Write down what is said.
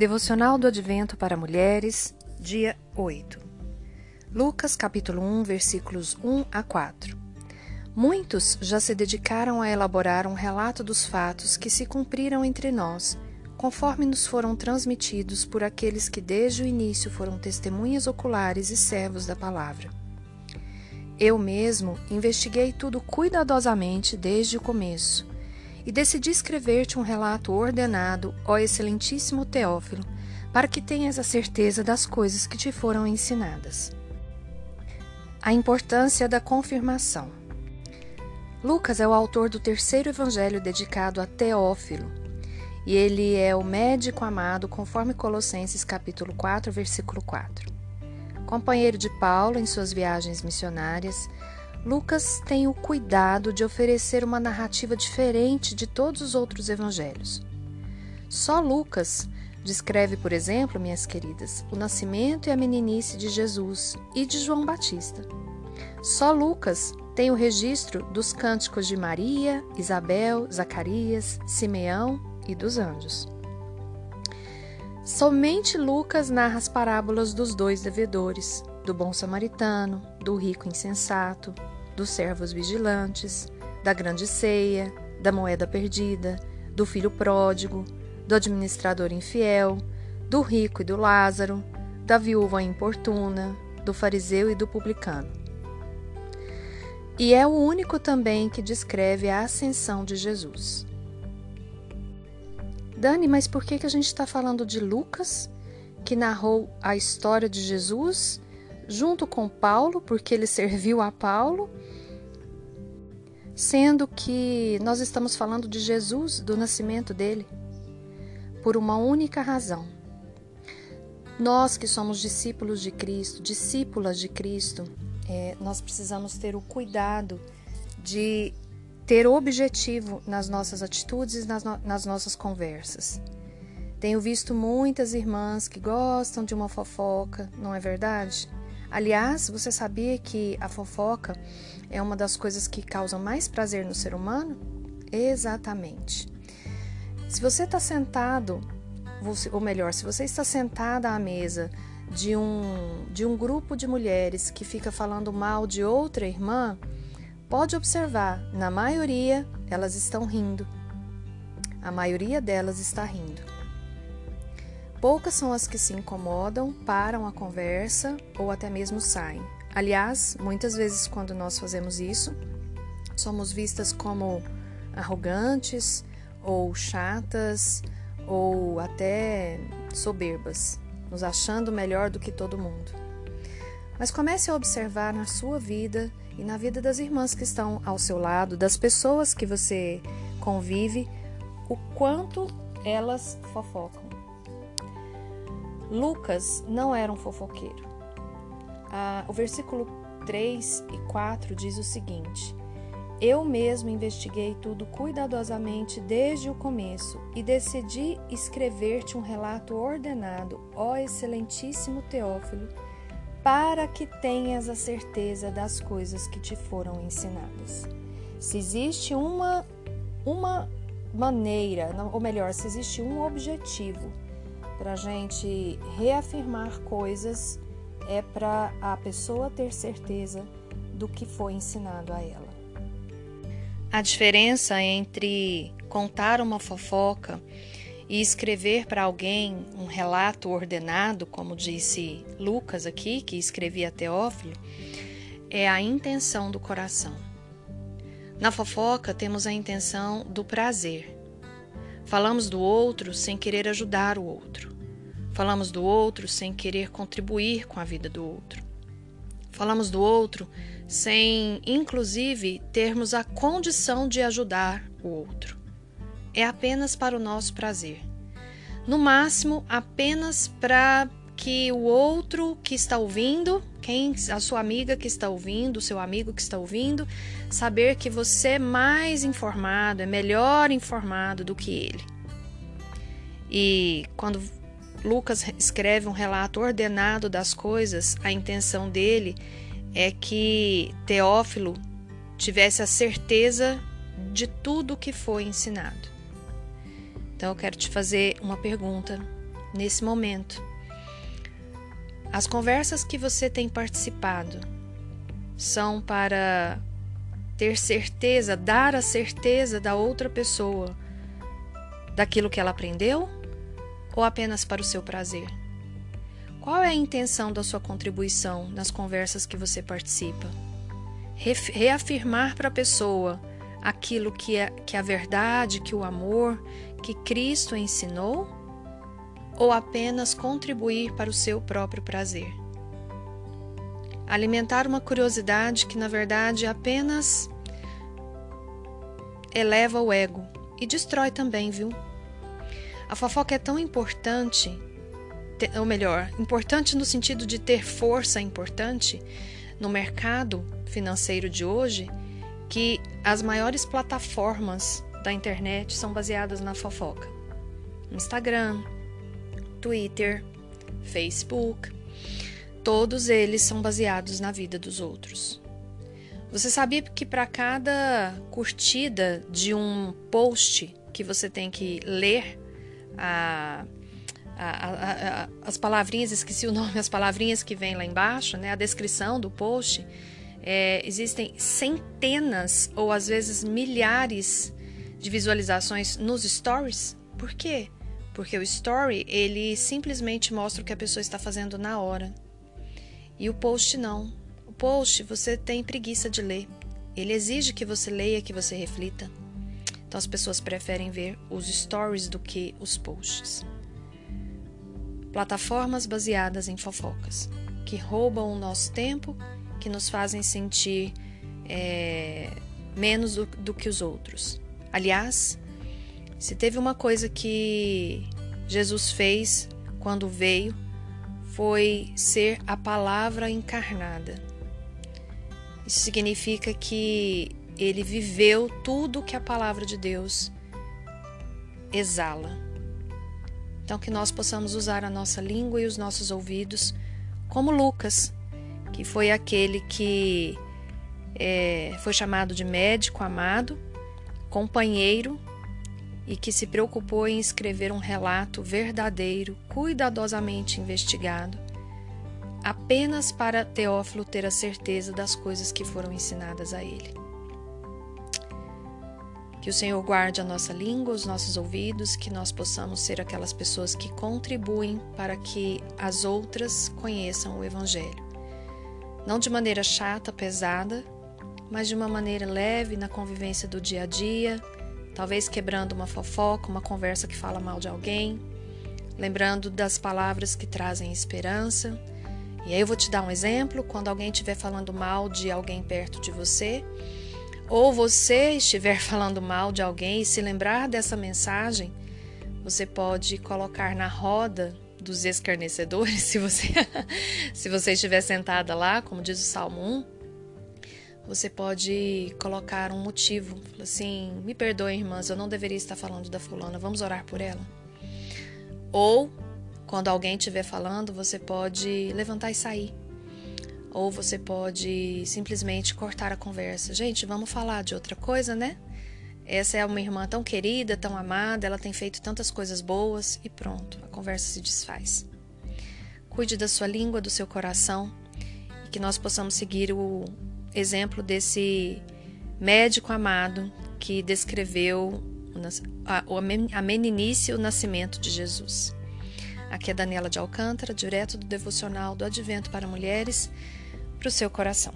Devocional do Advento para Mulheres, dia 8. Lucas capítulo 1, versículos 1 a 4. Muitos já se dedicaram a elaborar um relato dos fatos que se cumpriram entre nós, conforme nos foram transmitidos por aqueles que desde o início foram testemunhas oculares e servos da palavra. Eu mesmo investiguei tudo cuidadosamente desde o começo e decidi escrever-te um relato ordenado, ó excelentíssimo Teófilo, para que tenhas a certeza das coisas que te foram ensinadas. A importância da confirmação. Lucas é o autor do terceiro evangelho dedicado a Teófilo, e ele é o médico amado conforme Colossenses capítulo 4, versículo 4. Companheiro de Paulo em suas viagens missionárias, Lucas tem o cuidado de oferecer uma narrativa diferente de todos os outros evangelhos. Só Lucas descreve, por exemplo, minhas queridas, o nascimento e a meninice de Jesus e de João Batista. Só Lucas tem o registro dos cânticos de Maria, Isabel, Zacarias, Simeão e dos anjos. Somente Lucas narra as parábolas dos dois devedores, do bom samaritano, do rico insensato, dos servos vigilantes, da grande ceia, da moeda perdida, do filho pródigo, do administrador infiel, do rico e do Lázaro, da viúva importuna, do fariseu e do publicano. E é o único também que descreve a ascensão de Jesus. Dani, mas por que, que a gente está falando de Lucas, que narrou a história de Jesus, junto com Paulo, porque ele serviu a Paulo, sendo que nós estamos falando de Jesus, do nascimento dele, por uma única razão. Nós que somos discípulos de Cristo, discípulas de Cristo, é, nós precisamos ter o cuidado de ter objetivo nas nossas atitudes e nas, no nas nossas conversas. Tenho visto muitas irmãs que gostam de uma fofoca, não é verdade? Aliás, você sabia que a fofoca é uma das coisas que causam mais prazer no ser humano? Exatamente. Se você está sentado, ou melhor, se você está sentada à mesa de um, de um grupo de mulheres que fica falando mal de outra irmã, pode observar, na maioria elas estão rindo. A maioria delas está rindo. Poucas são as que se incomodam, param a conversa ou até mesmo saem. Aliás, muitas vezes quando nós fazemos isso, somos vistas como arrogantes ou chatas ou até soberbas, nos achando melhor do que todo mundo. Mas comece a observar na sua vida e na vida das irmãs que estão ao seu lado, das pessoas que você convive, o quanto elas fofocam. Lucas não era um fofoqueiro. Ah, o versículo 3 e 4 diz o seguinte: Eu mesmo investiguei tudo cuidadosamente desde o começo e decidi escrever-te um relato ordenado, ó excelentíssimo Teófilo, para que tenhas a certeza das coisas que te foram ensinadas. Se existe uma, uma maneira, ou melhor, se existe um objetivo para a gente reafirmar coisas, é para a pessoa ter certeza do que foi ensinado a ela. A diferença entre contar uma fofoca e escrever para alguém um relato ordenado, como disse Lucas aqui, que escrevia Teófilo, é a intenção do coração. Na fofoca temos a intenção do prazer, Falamos do outro sem querer ajudar o outro. Falamos do outro sem querer contribuir com a vida do outro. Falamos do outro sem, inclusive, termos a condição de ajudar o outro. É apenas para o nosso prazer. No máximo, apenas para que o outro que está ouvindo, quem a sua amiga que está ouvindo, o seu amigo que está ouvindo, saber que você é mais informado, é melhor informado do que ele. E quando Lucas escreve um relato ordenado das coisas, a intenção dele é que Teófilo tivesse a certeza de tudo que foi ensinado. Então eu quero te fazer uma pergunta nesse momento. As conversas que você tem participado são para ter certeza, dar a certeza da outra pessoa daquilo que ela aprendeu ou apenas para o seu prazer? Qual é a intenção da sua contribuição nas conversas que você participa? Reafirmar para a pessoa aquilo que é que a verdade, que o amor, que Cristo ensinou? Ou apenas contribuir para o seu próprio prazer? Alimentar uma curiosidade que na verdade apenas eleva o ego e destrói também, viu? A fofoca é tão importante ou melhor, importante no sentido de ter força importante no mercado financeiro de hoje, que as maiores plataformas da internet são baseadas na fofoca. Instagram, Twitter, Facebook, todos eles são baseados na vida dos outros. Você sabia que para cada curtida de um post que você tem que ler a a, a, as palavrinhas, esqueci o nome, as palavrinhas que vem lá embaixo, né, a descrição do post, é, existem centenas ou às vezes milhares de visualizações nos stories. Por quê? Porque o story ele simplesmente mostra o que a pessoa está fazendo na hora. E o post não. O post você tem preguiça de ler. Ele exige que você leia, que você reflita. Então as pessoas preferem ver os stories do que os posts plataformas baseadas em fofocas, que roubam o nosso tempo, que nos fazem sentir é, menos do, do que os outros. Aliás, se teve uma coisa que Jesus fez quando veio, foi ser a palavra encarnada. Isso significa que ele viveu tudo que a palavra de Deus exala. Então, que nós possamos usar a nossa língua e os nossos ouvidos, como Lucas, que foi aquele que é, foi chamado de médico amado, companheiro e que se preocupou em escrever um relato verdadeiro, cuidadosamente investigado, apenas para Teófilo ter a certeza das coisas que foram ensinadas a ele. Que o Senhor guarde a nossa língua, os nossos ouvidos, que nós possamos ser aquelas pessoas que contribuem para que as outras conheçam o Evangelho. Não de maneira chata, pesada, mas de uma maneira leve na convivência do dia a dia, talvez quebrando uma fofoca, uma conversa que fala mal de alguém, lembrando das palavras que trazem esperança. E aí eu vou te dar um exemplo: quando alguém estiver falando mal de alguém perto de você, ou você estiver falando mal de alguém e se lembrar dessa mensagem, você pode colocar na roda dos escarnecedores, se você se você estiver sentada lá, como diz o Salmo 1, você pode colocar um motivo, assim, me perdoem, irmãs, eu não deveria estar falando da fulana, vamos orar por ela. Ou quando alguém estiver falando, você pode levantar e sair. Ou você pode simplesmente cortar a conversa. Gente, vamos falar de outra coisa, né? Essa é uma irmã tão querida, tão amada, ela tem feito tantas coisas boas e pronto, a conversa se desfaz. Cuide da sua língua, do seu coração e que nós possamos seguir o exemplo desse médico amado que descreveu a meninice e o nascimento de Jesus. Aqui é Daniela de Alcântara, direto do devocional do Advento para Mulheres para o seu coração.